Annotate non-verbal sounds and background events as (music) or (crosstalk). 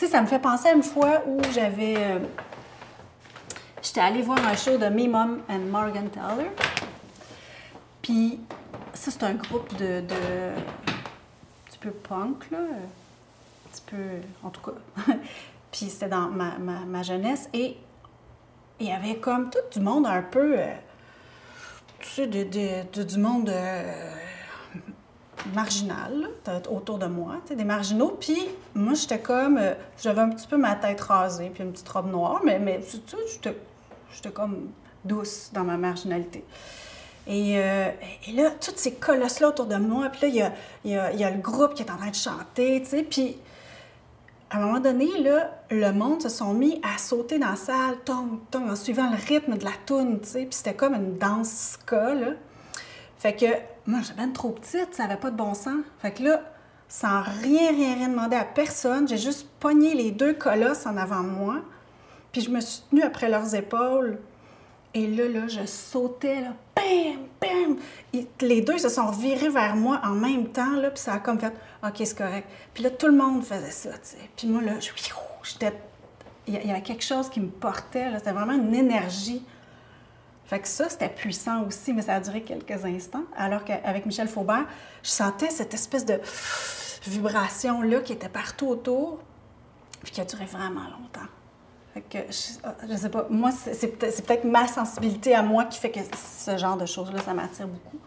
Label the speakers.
Speaker 1: Sais, ça me fait penser à une fois où j'avais. euh, J'étais allée voir un show de Me Mom and Morgan Taylor. Puis, ça, c'est un groupe de. de un petit peu punk, là. Un petit peu. En tout cas. (laughs) Puis, c'était dans ma, ma- jeunesse. Et il y avait comme tout du monde un peu. euh, tu sais, de- de- du monde. euh, marginal là, t- autour de moi, des marginaux. Puis moi, j'étais comme, euh, j'avais un petit peu ma tête rasée, puis une petite robe noire, mais, mais tu sais, j'étais, comme douce dans ma marginalité. Et, euh, et là, tous ces colosses-là autour de moi, puis là, il y a, y a- y a le groupe qui est en train de chanter, tu sais, puis à un moment donné, là, le monde se sont mis à sauter dans la salle, tong, tong, en suivant le rythme de la toune, tu sais, puis c'était comme une danse ska, là. Fait que moi, j'étais bien trop petite, ça n'avait pas de bon sens. Fait que là, sans rien, rien, rien demander à personne, j'ai juste pogné les deux colosses en avant de moi, puis je me suis tenue après leurs épaules. Et là, là, je sautais, là, bam, bam! Les deux se sont virés vers moi en même temps, là, puis ça a comme fait « OK, c'est correct ». Puis là, tout le monde faisait ça, tu sais. Puis moi, là, j'étais... Il y avait quelque chose qui me portait, là. C'était vraiment une énergie. Fait que ça, c'était puissant aussi, mais ça a duré quelques instants. Alors qu'avec Michel Faubert, je sentais cette espèce de vibration-là qui était partout autour, puis qui a duré vraiment longtemps. Fait je, je sais pas, moi, c'est peut-être ma sensibilité à moi qui fait que ce genre de choses-là, ça m'attire beaucoup.